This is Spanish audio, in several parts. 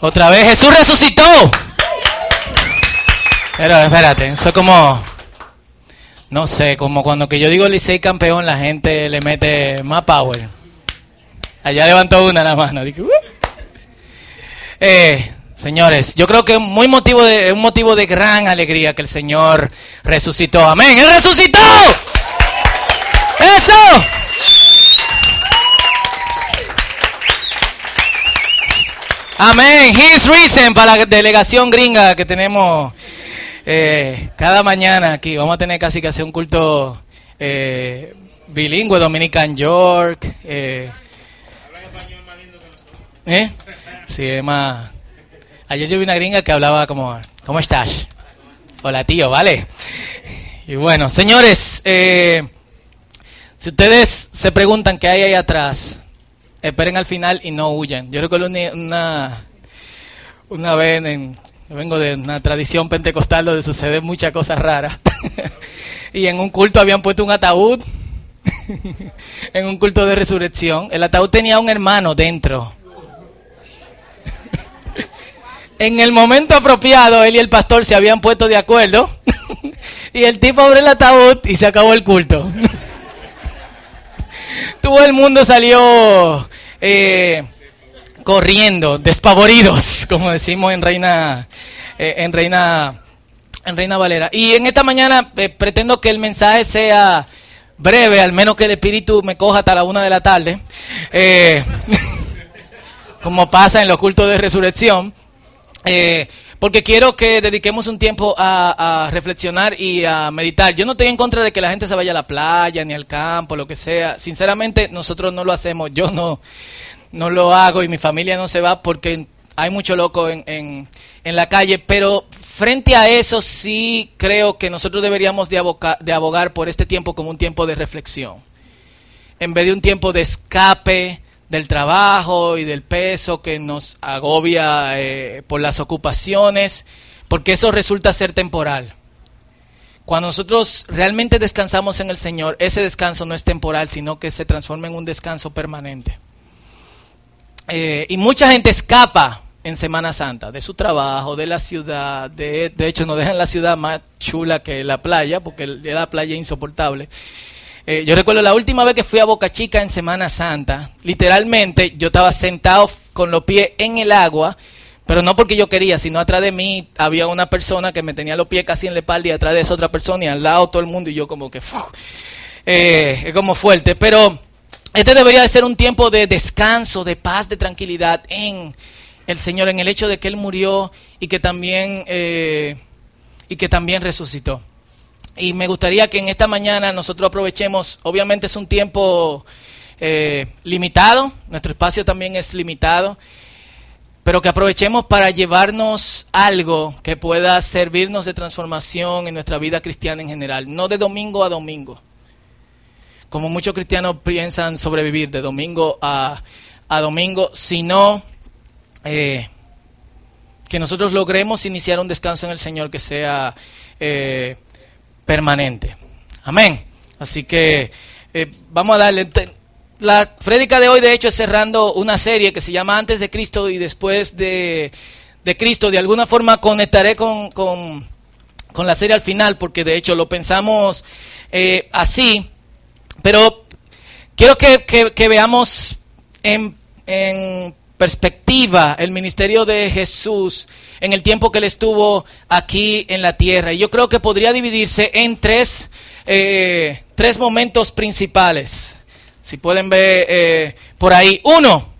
Otra vez, Jesús resucitó. Pero espérate, eso es como, no sé, como cuando que yo digo Licey campeón, la gente le mete más power. Allá levantó una la mano. "Uh". eh, señores, yo creo que muy motivo de, un motivo de gran alegría que el Señor resucitó. Amén. Él resucitó. Eso. Amén. He's risen para la delegación gringa que tenemos eh, cada mañana aquí. Vamos a tener casi que hacer un culto eh, bilingüe, Dominican York. Eh, ¿Eh? Sí, es más. Ayer yo vi una gringa que hablaba como, ¿cómo estás? Hola tío, ¿vale? Y bueno, señores, eh, si ustedes se preguntan qué hay ahí atrás, esperen al final y no huyan. Yo recuerdo una, una, vez, vengo de una tradición pentecostal donde suceden muchas cosas raras. y en un culto habían puesto un ataúd, en un culto de resurrección. El ataúd tenía un hermano dentro. En el momento apropiado, él y el pastor se habían puesto de acuerdo. y el tipo abre el ataúd y se acabó el culto. Todo el mundo salió eh, corriendo, despavoridos, como decimos en Reina, eh, en Reina, en Reina Valera. Y en esta mañana eh, pretendo que el mensaje sea breve, al menos que el espíritu me coja hasta la una de la tarde, como pasa en los cultos de resurrección. Porque quiero que dediquemos un tiempo a, reflexionar y a meditar. Yo no estoy en contra de que la gente se vaya a la playa, ni al campo, lo que sea. Sinceramente, nosotros no lo hacemos. Yo no, no lo hago y mi familia no se va porque hay mucho loco en, en, en la calle. Pero frente a eso sí creo que nosotros deberíamos de, abocar, de abogar por este tiempo como un tiempo de reflexión. En vez de un tiempo de escape del trabajo y del peso que nos agobia eh, por las ocupaciones, porque eso resulta ser temporal. Cuando nosotros realmente descansamos en el Señor, ese descanso no es temporal, sino que se transforma en un descanso permanente. Eh, y mucha gente escapa en Semana Santa de su trabajo, de la ciudad, de, de hecho nos dejan la ciudad más chula que la playa, porque la playa es insoportable. Eh, yo recuerdo la última vez que fui a Boca Chica en Semana Santa, literalmente yo estaba sentado con los pies en el agua, pero no porque yo quería, sino atrás de mí había una persona que me tenía los pies casi en la espalda y atrás de esa otra persona y al lado todo el mundo y yo como que, eh, es como fuerte, pero este debería de ser un tiempo de descanso, de paz, de tranquilidad en el Señor, en el hecho de que Él murió y que también, eh, y que también resucitó. Y me gustaría que en esta mañana nosotros aprovechemos, obviamente es un tiempo eh, limitado, nuestro espacio también es limitado, pero que aprovechemos para llevarnos algo que pueda servirnos de transformación en nuestra vida cristiana en general, no de domingo a domingo, como muchos cristianos piensan sobrevivir de domingo a, a domingo, sino eh, que nosotros logremos iniciar un descanso en el Señor que sea... Eh, permanente. Amén. Así que eh, vamos a darle. La prédica de hoy, de hecho, es cerrando una serie que se llama Antes de Cristo y después de, de Cristo. De alguna forma conectaré con, con, con, la serie al final, porque de hecho lo pensamos eh, así. Pero quiero que, que, que veamos en, en perspectiva el ministerio de Jesús en el tiempo que él estuvo aquí en la tierra. Y yo creo que podría dividirse en tres, eh, tres momentos principales. Si pueden ver eh, por ahí. Uno,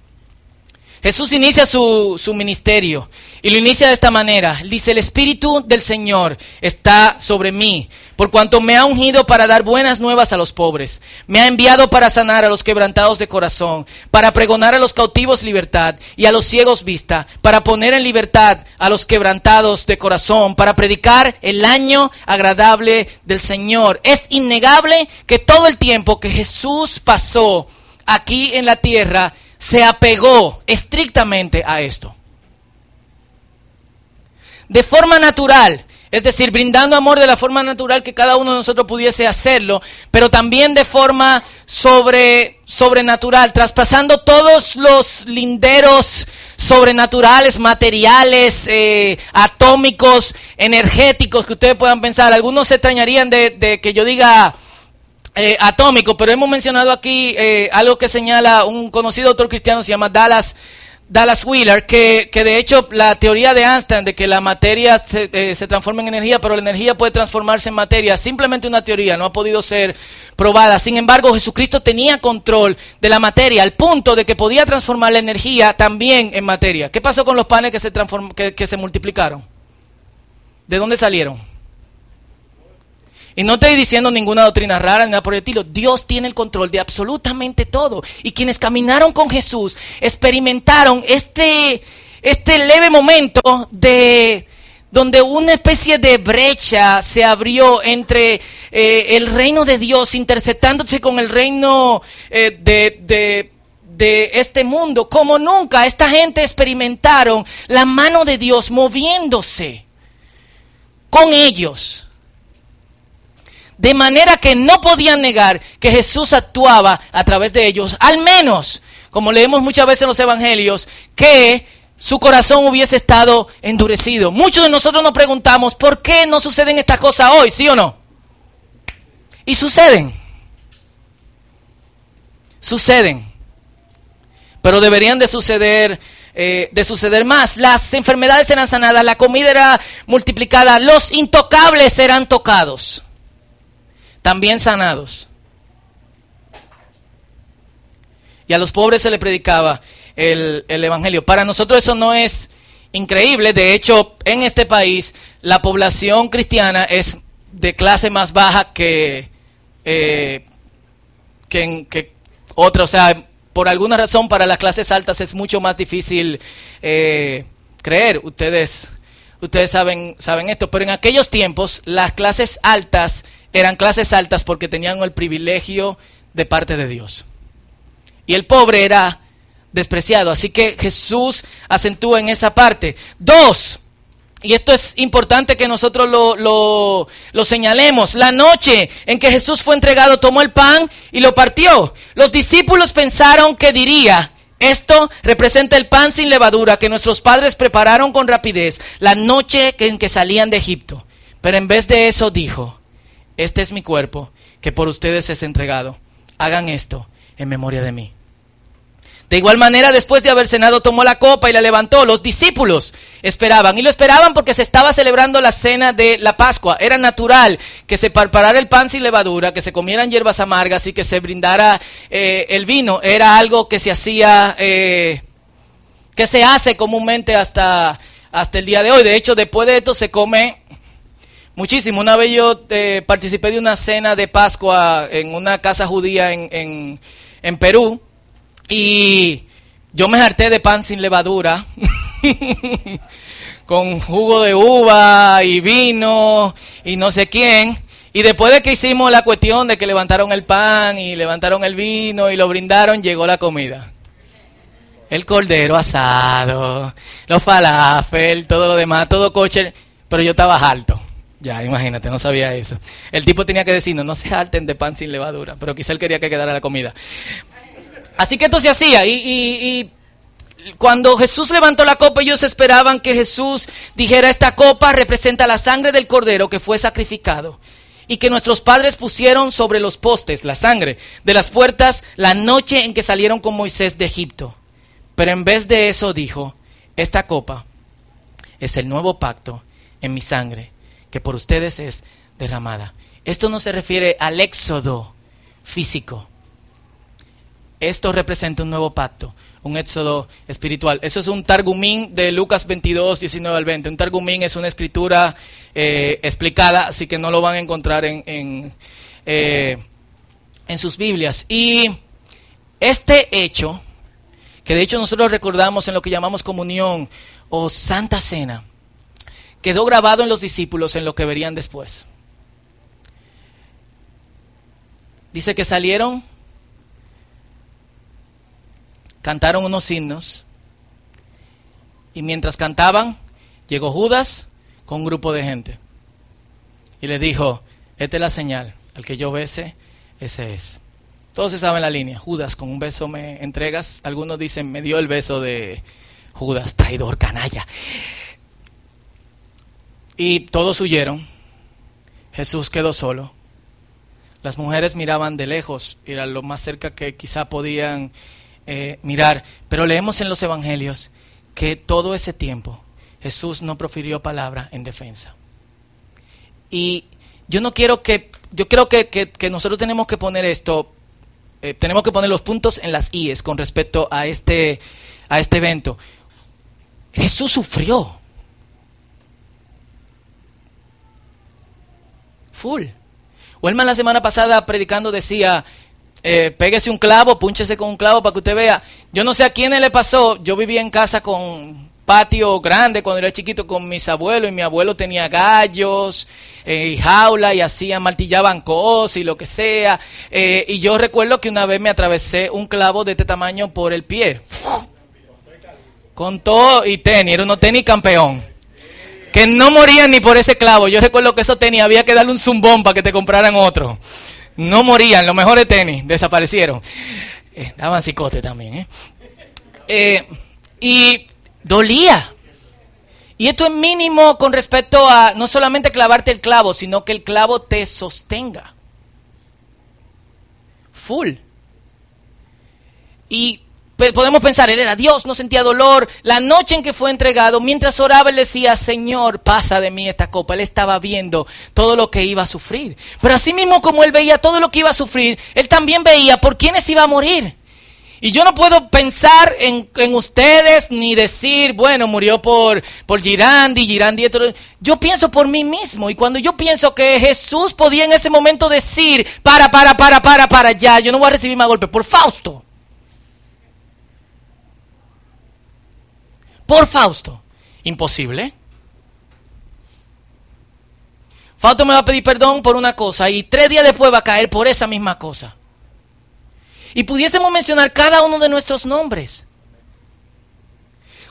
Jesús inicia su, su ministerio y lo inicia de esta manera. Dice, el Espíritu del Señor está sobre mí, por cuanto me ha ungido para dar buenas nuevas a los pobres. Me ha enviado para sanar a los quebrantados de corazón, para pregonar a los cautivos libertad y a los ciegos vista, para poner en libertad a los quebrantados de corazón, para predicar el año agradable del Señor. Es innegable que todo el tiempo que Jesús pasó aquí en la tierra, se apegó estrictamente a esto. De forma natural, Es decir, brindando amor de la forma natural que cada uno de nosotros pudiese hacerlo, pero también de forma sobre, sobrenatural, traspasando todos los linderos sobrenaturales, materiales, eh, atómicos, energéticos que ustedes puedan pensar. Algunos se extrañarían de, que yo diga eh, atómico, pero hemos mencionado aquí eh, algo que señala un conocido autor cristiano, se llama Dallas Dallas Wheeler, que, que, de hecho la teoría de Einstein de que la materia se, eh, se, transforma en energía, pero la energía puede transformarse en materia, simplemente una teoría, no ha podido ser probada. Sin embargo, Jesucristo tenía control de la materia, al punto de que podía transformar la energía también en materia. ¿Qué pasó con los panes que se, que, que se multiplicaron? ¿De dónde salieron? Y no estoy diciendo ninguna doctrina rara ni nada por el estilo. Dios tiene el control de absolutamente todo. Y quienes caminaron con Jesús experimentaron este, este leve momento de donde una especie de brecha se abrió entre eh, el reino de Dios interceptándose con el reino eh, de, de, de este mundo. Como nunca esta gente experimentaron la mano de Dios moviéndose con ellos de manera que no podían negar que Jesús actuaba a través de ellos, al menos, como leemos muchas veces en los evangelios, que su corazón hubiese estado endurecido. Muchos de nosotros nos preguntamos, ¿por qué no suceden estas cosas hoy, sí o no? Y suceden. Suceden. Pero deberían de suceder eh, de suceder más. Las enfermedades eran sanadas, la comida era multiplicada, los intocables eran tocados también sanados. Y a los pobres se le predicaba el, Evangelio. Para nosotros eso no es increíble. De hecho, en este país la población cristiana es de clase más baja que, eh, que, que, otra. O sea, por alguna razón para las clases altas es mucho más difícil eh, creer. Ustedes, ustedes saben, saben esto. Pero en aquellos tiempos las clases altas eran clases altas porque tenían el privilegio de parte de Dios. Y el pobre era despreciado. Así que Jesús acentúa en esa parte. Dos, y esto es importante que nosotros lo, lo, lo, señalemos. La noche en que Jesús fue entregado, tomó el pan y lo partió. Los discípulos pensaron que diría, esto representa el pan sin levadura que nuestros padres prepararon con rapidez la noche en que salían de Egipto. Pero en vez de eso dijo, este es mi cuerpo que por ustedes es entregado. Hagan esto en memoria de mí. De igual manera, después de haber cenado, tomó la copa y la levantó. Los discípulos esperaban. Y lo esperaban porque se estaba celebrando la cena de la Pascua. Era natural que se preparara el pan sin levadura, que se comieran hierbas amargas y que se brindara eh, el vino. Era algo que se hacía, eh, que se hace comúnmente hasta, hasta el día de hoy. De hecho, después de esto se come Muchísimo. Una vez yo eh, participé de una cena de Pascua en una casa judía en, Perú y yo me harté de pan sin levadura, con jugo de uva y vino y no sé quién. Y después de que hicimos la cuestión de que levantaron el pan y levantaron el vino y lo brindaron, llegó la comida. El cordero asado, los falafel, todo lo demás, todo coche, pero yo estaba alto. Ya, imagínate, no sabía eso. El tipo tenía que decirnos, no se alten de pan sin levadura, pero quizá él quería que quedara la comida. Así que esto se hacía y, y, cuando Jesús levantó la copa, ellos esperaban que Jesús dijera, esta copa representa la sangre del cordero que fue sacrificado y que nuestros padres pusieron sobre los postes, la sangre de las puertas, la noche en que salieron con Moisés de Egipto. Pero en vez de eso dijo, esta copa es el nuevo pacto en mi sangre que por ustedes es derramada. Esto no se refiere al éxodo físico. Esto representa un nuevo pacto, un éxodo espiritual. Eso es un targumín de Lucas 22, 19 al 20. Un targumín es una escritura eh, explicada, así que no lo van a encontrar en, en, eh, en sus Biblias. Y este hecho, que de hecho nosotros recordamos en lo que llamamos comunión o santa cena, quedó grabado en los discípulos en lo que verían después. Dice que salieron, cantaron unos himnos y mientras cantaban llegó Judas con un grupo de gente. y le dijo, esta es la señal, al que yo bese, ese es. Todos se saben la línea, Judas, con un beso me entregas, algunos dicen, me dio el beso de Judas, traidor, canalla. Y todos huyeron, Jesús quedó solo. Las mujeres miraban de lejos, era lo más cerca que quizá podían eh, mirar, pero leemos en los evangelios que todo ese tiempo Jesús no profirió palabra en defensa. Y yo no quiero que, yo creo que, nosotros tenemos que poner esto, eh, tenemos que poner los puntos en las IES con respecto a este, a este evento. Jesús sufrió. Full. Wellman la semana pasada predicando decía, eh, un clavo, púnchese con un clavo para que usted vea. Yo no sé a quién le pasó, yo vivía en casa con patio grande cuando era chiquito con mis abuelos y mi abuelo tenía gallos eh, y jaula y hacían, martillaban cosas y lo que sea. Eh, y yo recuerdo que una vez me atravesé un clavo de este tamaño por el pie. Con todo y tenis, era uno tenis campeón. Que no morían ni por ese clavo. Yo recuerdo que eso tenis había que darle un zumbón para que te compraran otro. No morían, los mejores tenis desaparecieron. Eh, daban cicote también. ¿eh? Eh, y dolía. Y esto es mínimo con respecto a no solamente clavarte el clavo, sino que el clavo te sostenga. Full. Y podemos pensar, él era Dios, no sentía dolor. La noche en que fue entregado, mientras oraba, él decía, Señor, pasa de mí esta copa. Él estaba viendo todo lo que iba a sufrir. Pero así mismo como él veía todo lo que iba a sufrir, él también veía por quiénes iba a morir. Y yo no puedo pensar en, ustedes ni decir, bueno, murió por, por Girandi, Girandi. Yo pienso por mí mismo. Y cuando yo pienso que Jesús podía en ese momento decir, para, para, para, para, para, ya, yo no voy a recibir más golpe por Fausto. Por Fausto. Imposible. Fausto me va a pedir perdón por una cosa y tres días después va a caer por esa misma cosa. Y pudiésemos mencionar cada uno de nuestros nombres.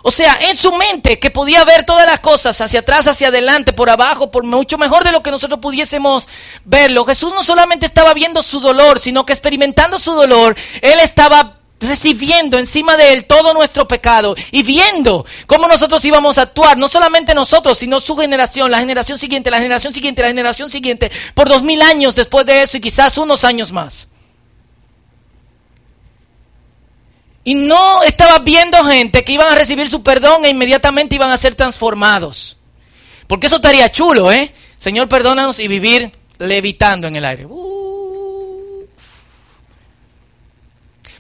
O sea, en su mente que podía ver todas las cosas hacia atrás, hacia adelante, por abajo, por mucho mejor de lo que nosotros pudiésemos verlo. Jesús no solamente estaba viendo su dolor, sino que experimentando su dolor, Él estaba recibiendo encima de él todo nuestro pecado y viendo cómo nosotros íbamos a actuar, no solamente nosotros, sino su generación, la generación siguiente, la generación siguiente, la generación siguiente, por dos mil años después de eso y quizás unos años más. Y no estaba viendo gente que iban a recibir su perdón e inmediatamente iban a ser transformados. Porque eso estaría chulo, ¿eh? Señor, perdónanos y vivir levitando en el aire. Uh.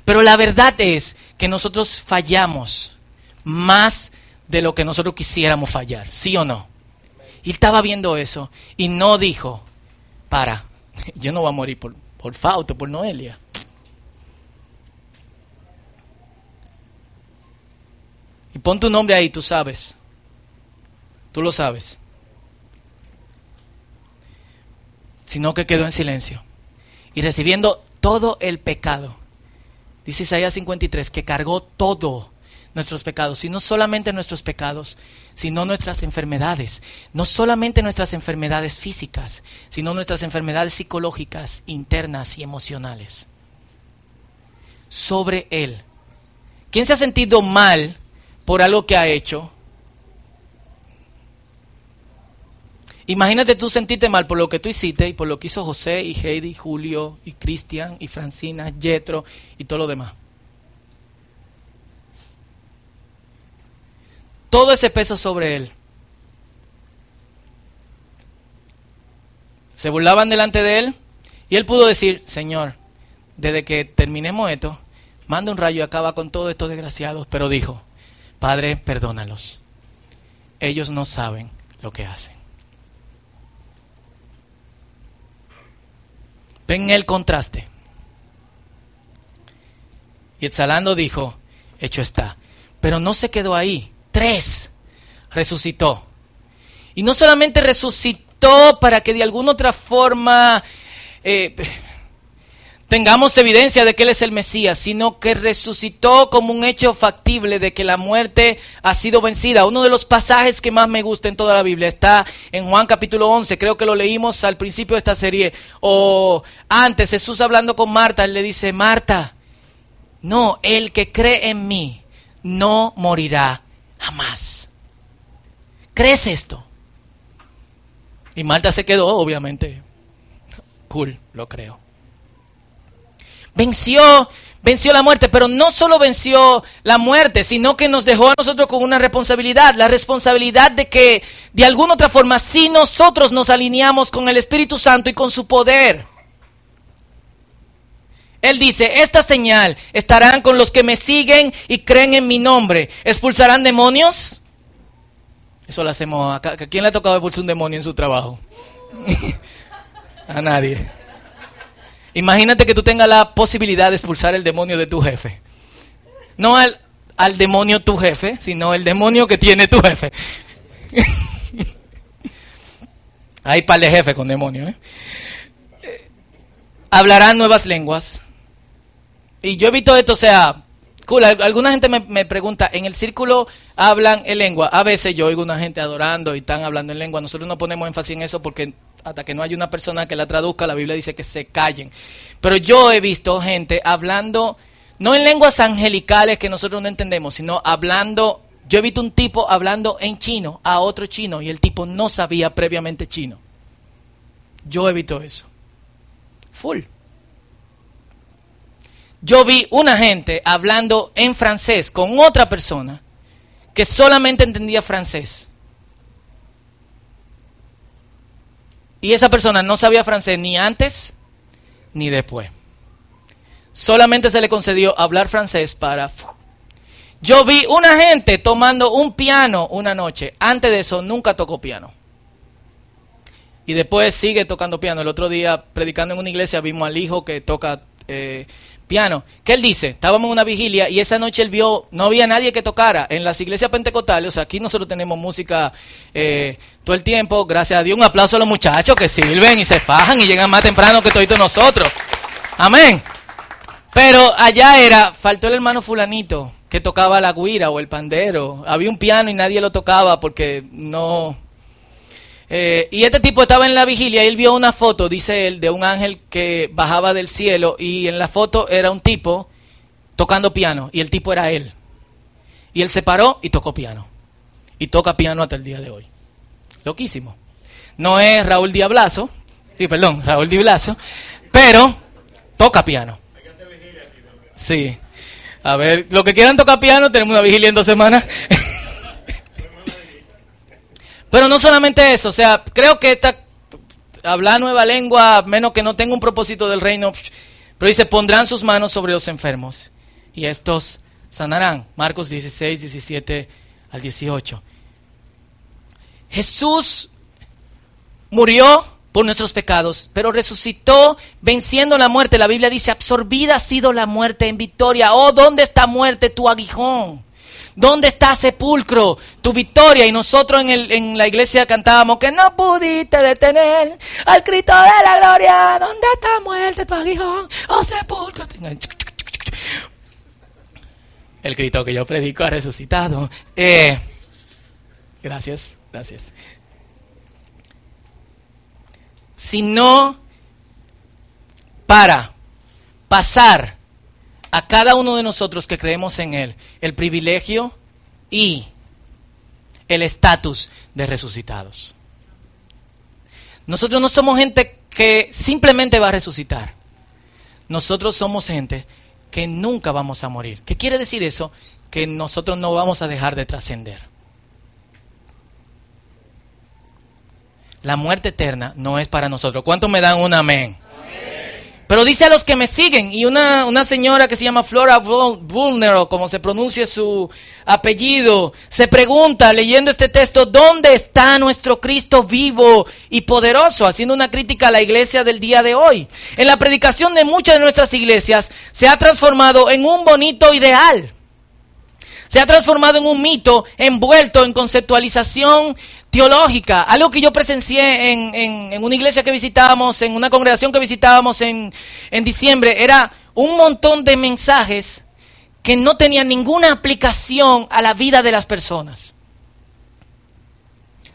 Pero la verdad es que nosotros fallamos más de lo que nosotros quisiéramos fallar, ¿sí o no? Y estaba viendo eso y no dijo, para, yo no voy a morir por, por Fausto, por Noelia. Y pon tu nombre ahí, tú sabes. Tú lo sabes. Sino que quedó en silencio. Y recibiendo todo el pecado Dice Isaías 53 que cargó todo nuestros pecados, y no solamente nuestros pecados, sino nuestras enfermedades, no solamente nuestras enfermedades físicas, sino nuestras enfermedades psicológicas, internas y emocionales. Sobre Él. ¿Quién se ha sentido mal por algo que ha hecho? Imagínate tú sentirte mal por lo que tú hiciste y por lo que hizo José y Heidi, Julio y Cristian y Francina, Jetro y todo lo demás. Todo ese peso sobre él. Se burlaban delante de él y él pudo decir, Señor, desde que terminemos esto, manda un rayo y acaba con todos estos desgraciados. Pero dijo, Padre, perdónalos. Ellos no saben lo que hacen. Ven el contraste. Y exhalando dijo, hecho está. Pero no se quedó ahí. Tres, resucitó. Y no solamente resucitó para que de alguna otra forma eh, tengamos evidencia de que Él es el Mesías, sino que resucitó como un hecho factible de que la muerte ha sido vencida. Uno de los pasajes que más me gusta en toda la Biblia está en Juan capítulo 11, creo que lo leímos al principio de esta serie, o antes Jesús hablando con Marta, Él le dice, Marta, no, el que cree en mí no morirá jamás. ¿Crees esto? Y Marta se quedó, obviamente. Cool, lo creo venció, venció la muerte, pero no solo venció la muerte, sino que nos dejó a nosotros con una responsabilidad, la responsabilidad de que de alguna otra forma, si nosotros nos alineamos con el Espíritu Santo y con su poder, él dice, esta señal estarán con los que me siguen y creen en mi nombre. ¿Expulsarán demonios? Eso lo hacemos. ¿A quién le ha tocado expulsar un demonio en su trabajo? a nadie. Imagínate que tú tengas la posibilidad de expulsar el demonio de tu jefe. No al, al demonio tu jefe, sino el demonio que tiene tu jefe. Hay par de jefe con demonio. ¿eh? Hablarán nuevas lenguas. Y yo he visto esto, o sea. Alguna gente me, me, pregunta, ¿en el círculo hablan en lengua? A veces yo oigo una gente adorando y están hablando en lengua. Nosotros no ponemos énfasis en eso porque hasta que no haya una persona que la traduzca, la Biblia dice que se callen. Pero yo he visto gente hablando, no en lenguas angelicales que nosotros no entendemos, sino hablando, yo he visto un tipo hablando en chino a otro chino y el tipo no sabía previamente chino. Yo he visto eso. Full. Yo vi una gente hablando en francés con otra persona que solamente entendía francés. Y esa persona no sabía francés ni antes ni después. Solamente se le concedió hablar francés para... Yo vi una gente tomando un piano una noche. Antes de eso nunca tocó piano. Y después sigue tocando piano. El otro día, predicando en una iglesia, vimos al hijo que toca eh, piano. ¿Qué él dice? Estábamos en una vigilia y esa noche él vio, no había nadie que tocara. En las iglesias pentecostales, o sea, aquí nosotros tenemos música eh, todo el tiempo. Gracias a Dios, un aplauso a los muchachos que sirven y se fajan y llegan más temprano que todos nosotros. Amén. Pero allá era, faltó el hermano fulanito que tocaba la guira o el pandero. Había un piano y nadie lo tocaba porque no eh, y este tipo estaba en la vigilia y él vio una foto, dice él, de un ángel que bajaba del cielo y en la foto era un tipo tocando piano y el tipo era él. Y él se paró y tocó piano. Y toca piano hasta el día de hoy. Loquísimo. No es Raúl Diablazo, sí, perdón, Raúl Diablazo, pero toca piano. Sí. A ver, lo que quieran tocar piano, tenemos una vigilia en dos semanas. Pero no solamente eso, o sea, creo que esta, hablar nueva lengua, menos que no tenga un propósito del reino, pero dice, pondrán sus manos sobre los enfermos y estos sanarán. Marcos 16, 17 al 18. Jesús murió por nuestros pecados, pero resucitó venciendo la muerte. La Biblia dice, absorbida ha sido la muerte en victoria. Oh, ¿dónde está muerte tu aguijón? ¿Dónde está sepulcro? Tu victoria. Y nosotros en, el, en la iglesia cantábamos que no pudiste detener al grito de la gloria. ¿Dónde está muerte tu aguijón? Oh sepulcro. El grito que yo predico ha resucitado. Eh, gracias, gracias. Si no para pasar a cada uno de nosotros que creemos en Él el privilegio y el estatus de resucitados. Nosotros no somos gente que simplemente va a resucitar. Nosotros somos gente que nunca vamos a morir. ¿Qué quiere decir eso? Que nosotros no vamos a dejar de trascender. La muerte eterna no es para nosotros. ¿Cuánto me dan un amén? Pero dice a los que me siguen, y una, una señora que se llama Flora Vulnero, como se pronuncia su apellido, se pregunta leyendo este texto, ¿dónde está nuestro Cristo vivo y poderoso? Haciendo una crítica a la iglesia del día de hoy. En la predicación de muchas de nuestras iglesias se ha transformado en un bonito ideal. Se ha transformado en un mito envuelto en conceptualización teológica. Algo que yo presencié en, una iglesia que visitábamos, en una congregación que visitábamos en, en diciembre, era un montón de mensajes que no tenían ninguna aplicación a la vida de las personas.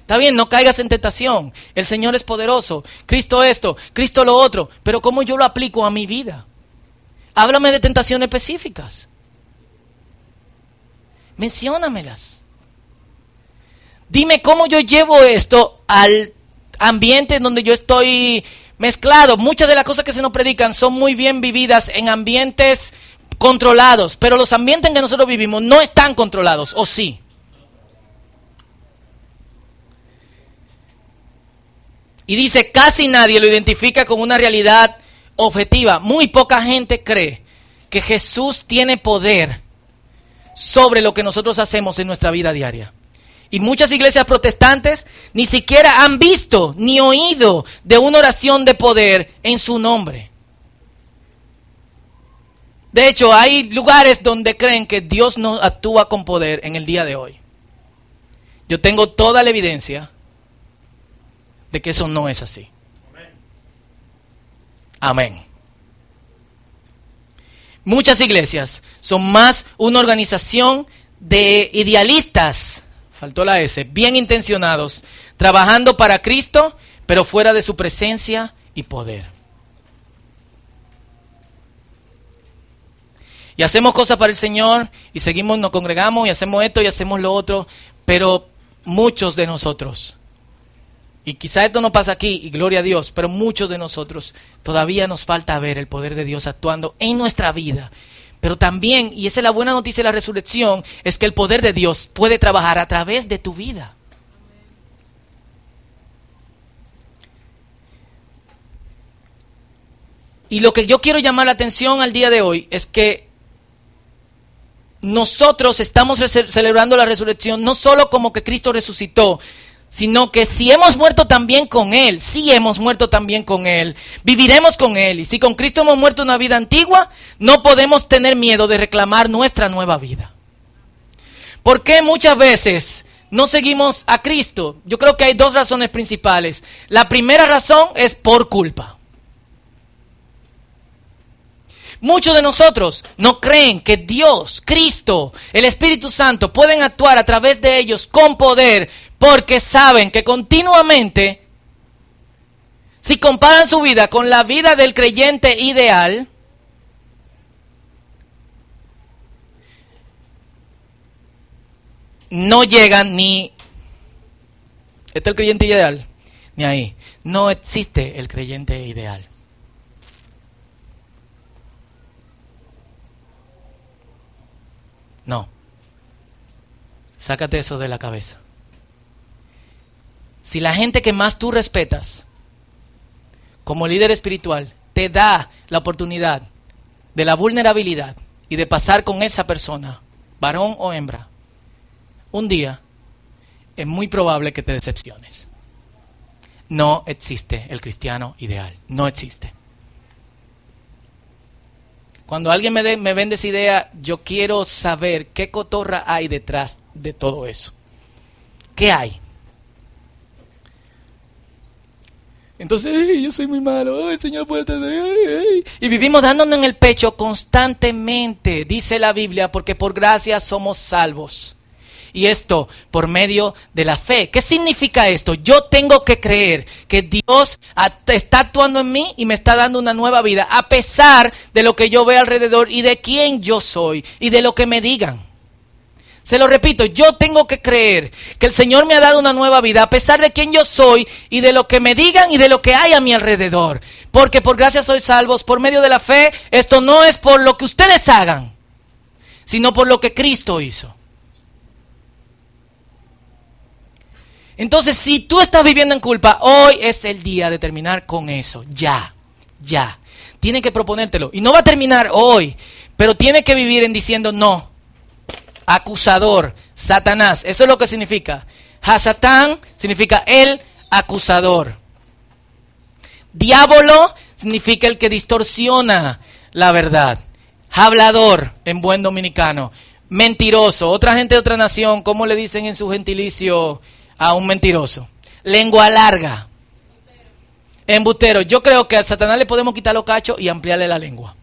Está bien, no caigas en tentación. El Señor es poderoso. Cristo esto, Cristo lo otro. Pero ¿cómo yo lo aplico a mi vida? Háblame de tentaciones específicas. Menciónamelas. Dime cómo yo llevo esto al ambiente en donde yo estoy mezclado. Muchas de las cosas que se nos predican son muy bien vividas en ambientes controlados, pero los ambientes en que nosotros vivimos no están controlados, ¿o sí? Y dice, casi nadie lo identifica con una realidad objetiva. Muy poca gente cree que Jesús tiene poder sobre lo que nosotros hacemos en nuestra vida diaria. Y muchas iglesias protestantes ni siquiera han visto ni oído de una oración de poder en su nombre. De hecho, hay lugares donde creen que Dios no actúa con poder en el día de hoy. Yo tengo toda la evidencia de que eso no es así. Amén. Muchas iglesias son más una organización de idealistas, faltó la S, bien intencionados, trabajando para Cristo, pero fuera de su presencia y poder. Y hacemos cosas para el Señor y seguimos, nos congregamos y hacemos esto y hacemos lo otro, pero muchos de nosotros y quizá esto no pasa aquí, y gloria a Dios, pero muchos de nosotros todavía nos falta ver el poder de Dios actuando en nuestra vida. Pero también, y esa es la buena noticia de la resurrección, es que el poder de Dios puede trabajar a través de tu vida. Y lo que yo quiero llamar la atención al día de hoy es que nosotros estamos celebrando la resurrección no solo como que Cristo resucitó, sino que si hemos muerto también con Él, si hemos muerto también con Él, viviremos con Él. Y si con Cristo hemos muerto una vida antigua, no podemos tener miedo de reclamar nuestra nueva vida. ¿Por qué muchas veces no seguimos a Cristo? Yo creo que hay dos razones principales. La primera razón es por culpa. Muchos de nosotros no creen que Dios, Cristo, el Espíritu Santo pueden actuar a través de ellos con poder porque saben que continuamente, si comparan su vida con la vida del creyente ideal, no llegan ni... ¿Este es el creyente ideal? Ni ahí. No existe el creyente ideal. No. Sácate eso de la cabeza. Si la gente que más tú respetas como líder espiritual te da la oportunidad de la vulnerabilidad y de pasar con esa persona, varón o hembra, un día es muy probable que te decepciones. No existe el cristiano ideal, no existe. Cuando alguien me, me vende esa idea, yo quiero saber qué cotorra hay detrás de todo eso. ¿Qué hay? Entonces, yo soy muy malo, el Señor puede tener. Y vivimos dándonos en el pecho constantemente, dice la Biblia, porque por gracia somos salvos. Y esto por medio de la fe. ¿Qué significa esto? Yo tengo que creer que Dios está actuando en mí y me está dando una nueva vida, a pesar de lo que yo veo alrededor y de quién yo soy y de lo que me digan. Se lo repito, yo tengo que creer que el Señor me ha dado una nueva vida a pesar de quién yo soy y de lo que me digan y de lo que hay a mi alrededor. Porque por gracia soy salvos por medio de la fe. Esto no es por lo que ustedes hagan, sino por lo que Cristo hizo. Entonces, si tú estás viviendo en culpa, hoy es el día de terminar con eso. Ya, ya. Tiene que proponértelo. Y no va a terminar hoy, pero tiene que vivir en diciendo no acusador, Satanás. Eso es lo que significa. Hasatán significa el acusador. Diablo significa el que distorsiona la verdad. Hablador en buen dominicano. Mentiroso. Otra gente de otra nación, ¿cómo le dicen en su gentilicio a un mentiroso? Lengua larga. Embutero. Yo creo que a Satanás le podemos quitar los cachos y ampliarle la lengua.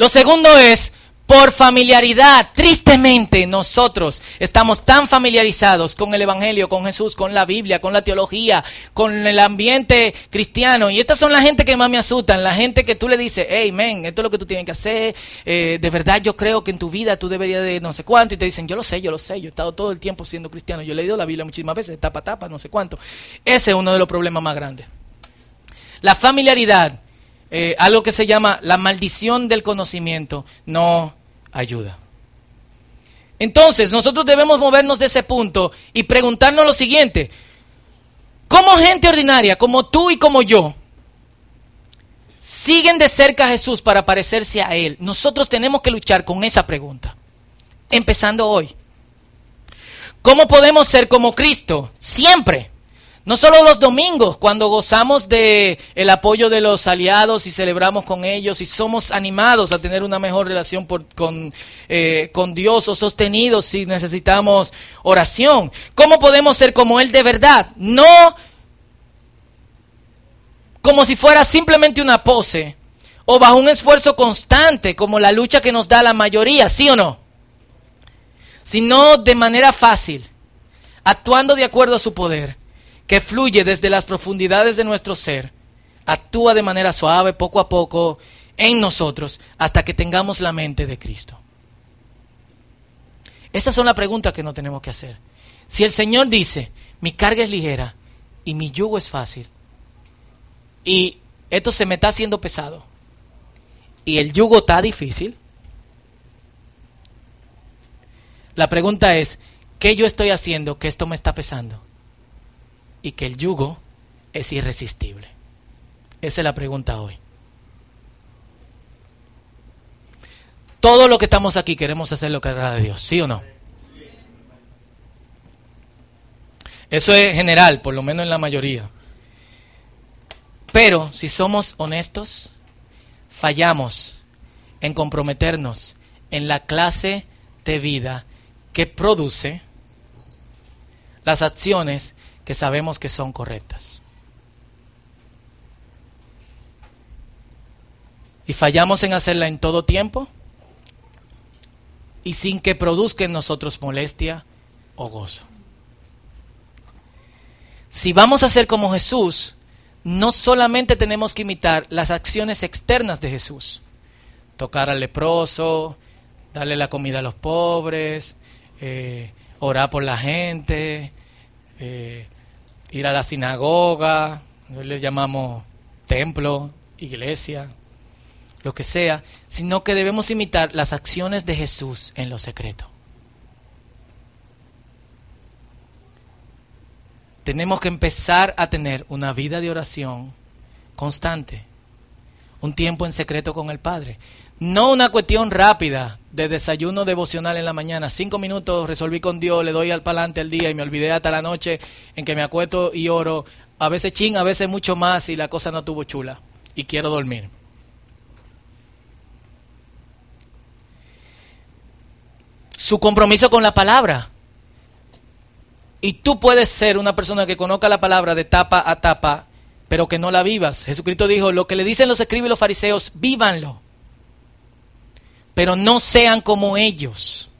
Lo segundo es por familiaridad. Tristemente nosotros estamos tan familiarizados con el Evangelio, con Jesús, con la Biblia, con la teología, con el ambiente cristiano. Y estas son la gente que más me asustan, la gente que tú le dices, hey, men, esto es lo que tú tienes que hacer. Eh, de verdad yo creo que en tu vida tú deberías de no sé cuánto. Y te dicen, yo lo sé, yo lo sé, yo he estado todo el tiempo siendo cristiano. Yo he leído la Biblia muchísimas veces, tapa, tapa, no sé cuánto. Ese es uno de los problemas más grandes. La familiaridad. Eh, algo que se llama la maldición del conocimiento, no ayuda. Entonces, nosotros debemos movernos de ese punto y preguntarnos lo siguiente. ¿Cómo gente ordinaria, como tú y como yo, siguen de cerca a Jesús para parecerse a Él? Nosotros tenemos que luchar con esa pregunta, empezando hoy. ¿Cómo podemos ser como Cristo? Siempre. No solo los domingos, cuando gozamos de el apoyo de los aliados y celebramos con ellos y somos animados a tener una mejor relación con, eh, con Dios o sostenidos si necesitamos oración. ¿Cómo podemos ser como Él de verdad? No como si fuera simplemente una pose o bajo un esfuerzo constante como la lucha que nos da la mayoría, ¿sí o no? Sino de manera fácil, actuando de acuerdo a su poder que fluye desde las profundidades de nuestro ser, actúa de manera suave, poco a poco, en nosotros, hasta que tengamos la mente de Cristo. Esas son las preguntas que no tenemos que hacer. Si el Señor dice, mi carga es ligera y mi yugo es fácil, y esto se me está haciendo pesado, y el yugo está difícil, la pregunta es, ¿qué yo estoy haciendo que esto me está pesando? Y que el yugo es irresistible? Esa es la pregunta hoy. Todo lo que estamos aquí queremos hacer lo que agrada a Dios, ¿sí o no? Eso es general, por lo menos en la mayoría. Pero si somos honestos, fallamos en comprometernos en la clase de vida que produce las acciones que sabemos que son correctas. Y fallamos en hacerla en todo tiempo y sin que produzca en nosotros molestia o gozo. Si vamos a ser como Jesús, no solamente tenemos que imitar las acciones externas de Jesús, tocar al leproso, darle la comida a los pobres, eh, orar por la gente, eh, ir a la sinagoga, le llamamos templo, iglesia, lo que sea, sino que debemos imitar las acciones de Jesús en lo secreto. Tenemos que empezar a tener una vida de oración constante, un tiempo en secreto con el Padre. No una cuestión rápida de desayuno devocional en la mañana. Cinco minutos resolví con Dios, le doy al palante al día y me olvidé hasta la noche en que me acuesto y oro. A veces ching, a veces mucho más y la cosa no tuvo chula. Y quiero dormir. Su compromiso con la palabra. Y tú puedes ser una persona que conozca la palabra de tapa a tapa, pero que no la vivas. Jesucristo dijo, lo que le dicen los escribas y los fariseos, vívanlo pero no sean como ellos.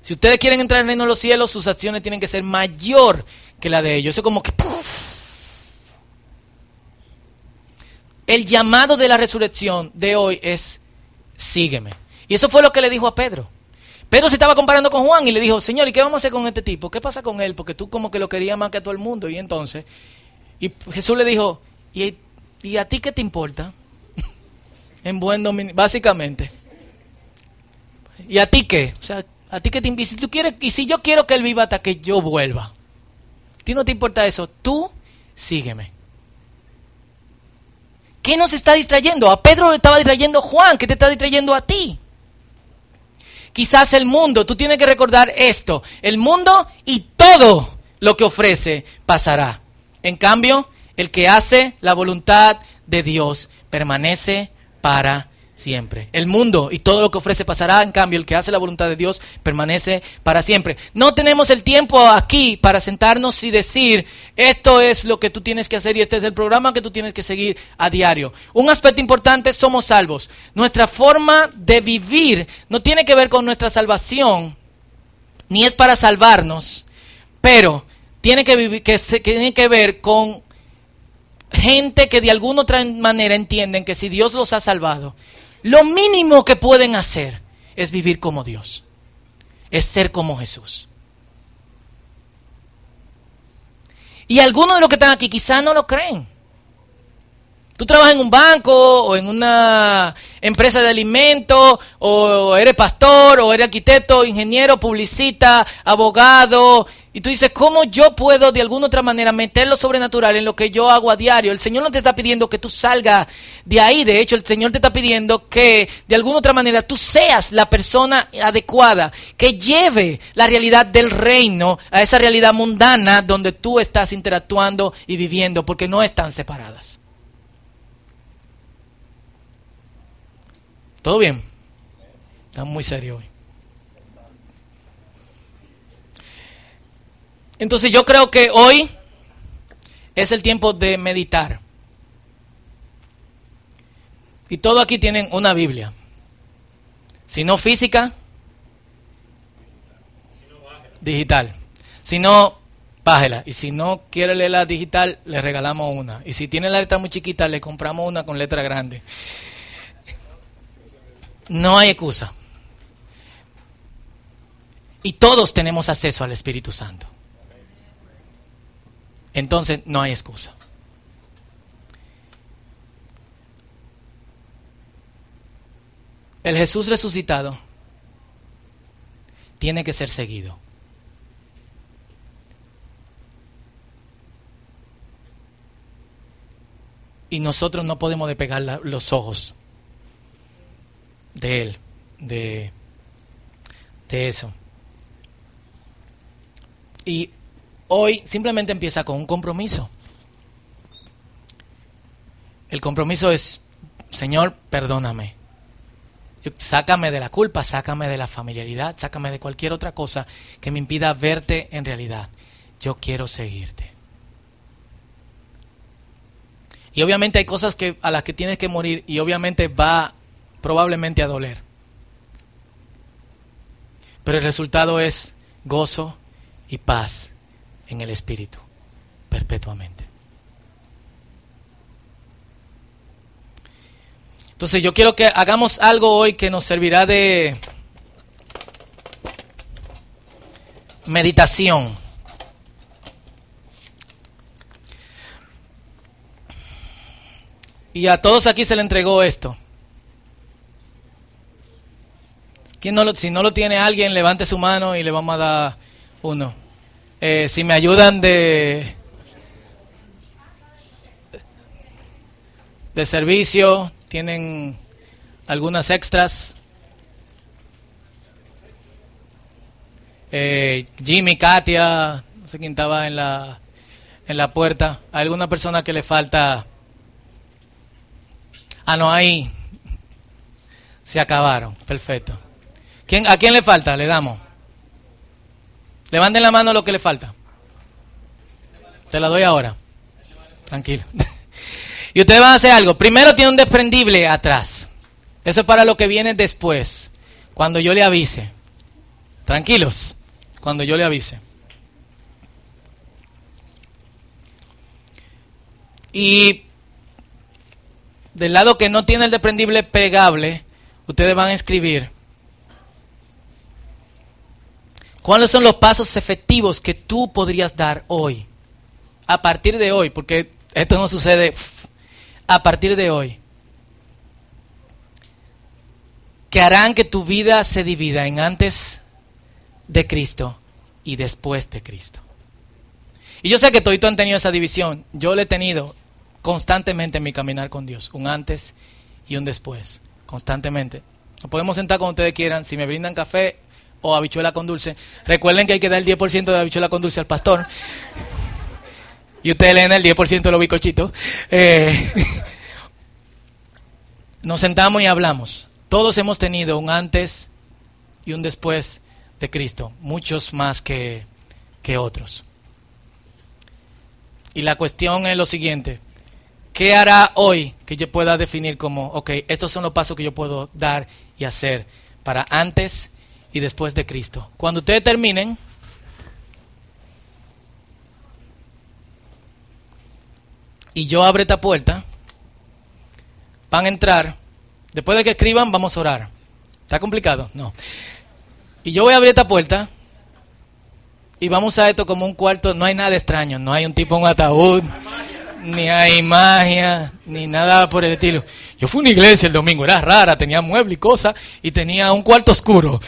Si ustedes quieren entrar en el reino de los cielos, sus acciones tienen que ser mayor que la de ellos. Eso es como que... El llamado de la resurrección de hoy es, sígueme. Y eso fue lo que le dijo a Pedro. Pedro se estaba comparando con Juan y le dijo, Señor, ¿y qué vamos a hacer con este tipo? ¿Qué pasa con él? Porque tú como que lo querías más que a todo el mundo. Y entonces, y Jesús le dijo, ¿y, ¿y a ti qué te importa? En buen dominio, básicamente. ¿Y a ti qué? O sea, a ti qué te y si tú quieres y si yo quiero que él viva hasta que yo vuelva. ¿A ti no te importa eso? Tú sígueme. ¿Qué nos está distrayendo? A Pedro le estaba distrayendo Juan, ¿qué te está distrayendo a ti? Quizás el mundo, tú tienes que recordar esto, el mundo y todo lo que ofrece pasará. En cambio, el que hace la voluntad de Dios permanece para siempre. El mundo y todo lo que ofrece pasará, en cambio el que hace la voluntad de Dios permanece para siempre. No tenemos el tiempo aquí para sentarnos y decir, esto es lo que tú tienes que hacer y este es el programa que tú tienes que seguir a diario. Un aspecto importante, somos salvos. Nuestra forma de vivir no tiene que ver con nuestra salvación, ni es para salvarnos, pero tiene que, vivir, que, tiene que ver con gente que de alguna otra manera entienden que si Dios los ha salvado, lo mínimo que pueden hacer es vivir como Dios, es ser como Jesús. Y algunos de los que están aquí quizás no lo creen. Tú trabajas en un banco o en una empresa de alimentos o eres pastor o eres arquitecto, ingeniero, publicista, abogado, y tú dices, ¿cómo yo puedo de alguna otra manera meter lo sobrenatural en lo que yo hago a diario? El Señor no te está pidiendo que tú salgas de ahí. De hecho, el Señor te está pidiendo que de alguna otra manera tú seas la persona adecuada, que lleve la realidad del reino a esa realidad mundana donde tú estás interactuando y viviendo, porque no están separadas. ¿Todo bien? Estamos muy serios hoy. Entonces yo creo que hoy es el tiempo de meditar. Y todo aquí tienen una Biblia. Si no física, digital. Si no, bájela. Y si no quiere leerla digital, le regalamos una. Y si tiene la letra muy chiquita, le compramos una con letra grande. No hay excusa. Y todos tenemos acceso al Espíritu Santo entonces no hay excusa. El Jesús resucitado tiene que ser seguido. Y nosotros no podemos despegar los ojos de Él, de, de eso. Y hoy simplemente empieza con un compromiso. El compromiso es, Señor, perdóname. Sácame de la culpa, sácame de la familiaridad, sácame de cualquier otra cosa que me impida verte en realidad. Yo quiero seguirte. Y obviamente hay cosas que, a las que tienes que morir y obviamente va probablemente a doler. Pero el resultado es gozo y paz en el Espíritu perpetuamente. Entonces yo quiero que hagamos algo hoy que nos servirá de meditación. Y a todos aquí se le entregó esto. ¿Quién no lo, si no lo tiene alguien, levante su mano y le vamos a dar uno. Eh, si me ayudan de, de servicio, tienen algunas extras. Eh, Jimmy, Katia, no sé quién estaba en la, en la puerta. ¿Hay alguna persona que le falta? Ah, no, ahí se acabaron. Perfecto. ¿Quién, ¿A quién le falta? Le damos. Levanten la mano lo que le falta. Te la doy ahora. Tranquilo. y ustedes van a hacer algo. Primero tiene un desprendible atrás. Eso es para lo que viene después. Cuando yo le avise. Tranquilos. Cuando yo le avise. Y del lado que no tiene el desprendible pegable, ustedes van a escribir ¿Cuáles son los pasos efectivos que tú podrías dar hoy? A partir de hoy, porque esto no sucede a partir de hoy. Que harán que tu vida se divida en antes de Cristo y después de Cristo. Y yo sé que todos han tenido esa división. Yo la he tenido constantemente en mi caminar con Dios. Un antes y un después. Constantemente. Nos podemos sentar como ustedes quieran. Si me brindan café, o habichuela con dulce. Recuerden que hay que dar el 10% de habichuela con dulce al pastor. Y ustedes leen el 10% de los bicochitos. Eh, nos sentamos y hablamos. Todos hemos tenido un antes y un después de Cristo, muchos más que, que otros. Y la cuestión es lo siguiente, ¿qué hará hoy que yo pueda definir como, ok, estos son los pasos que yo puedo dar y hacer para antes y después de Cristo? Cuando ustedes terminen, y yo abro esta puerta, van a entrar, después de que escriban vamos a orar. ¿Está complicado? No. Y yo voy a abrir esta puerta y vamos a esto como un cuarto, no hay nada extraño, no hay un tipo en un ataúd, ni hay magia, ni nada por el estilo. Yo fui a una iglesia el domingo, era rara, tenía muebles y cosas, y tenía un cuarto oscuro.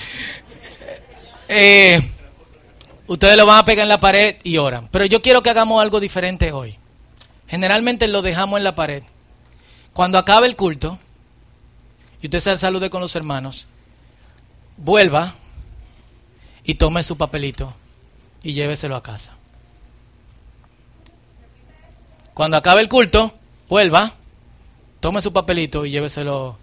Eh, ustedes lo van a pegar en la pared y oran. Pero yo quiero que hagamos algo diferente hoy. Generalmente lo dejamos en la pared. Cuando acabe el culto, y usted se salude con los hermanos, vuelva y tome su papelito y lléveselo a casa. Cuando acabe el culto, vuelva, tome su papelito y lléveselo,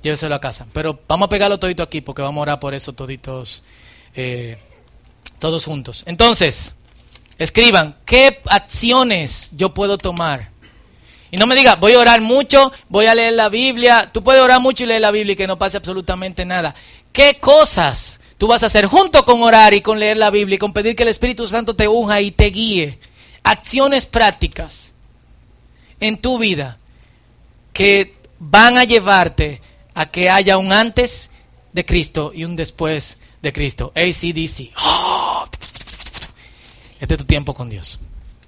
lléveselo a casa. Pero vamos a pegarlo todito aquí porque vamos a orar por eso toditos, eh, todos juntos. Entonces, escriban, ¿qué acciones yo puedo tomar? Y no me diga, voy a orar mucho, voy a leer la Biblia. Tú puedes orar mucho y leer la Biblia y que no pase absolutamente nada. ¿Qué cosas tú vas a hacer junto con orar y con leer la Biblia y con pedir que el Espíritu Santo te unja y te guíe? Acciones prácticas en tu vida que van a llevarte a que haya un antes de Cristo y un después de Cristo. ACDC. Este es tu tiempo con Dios.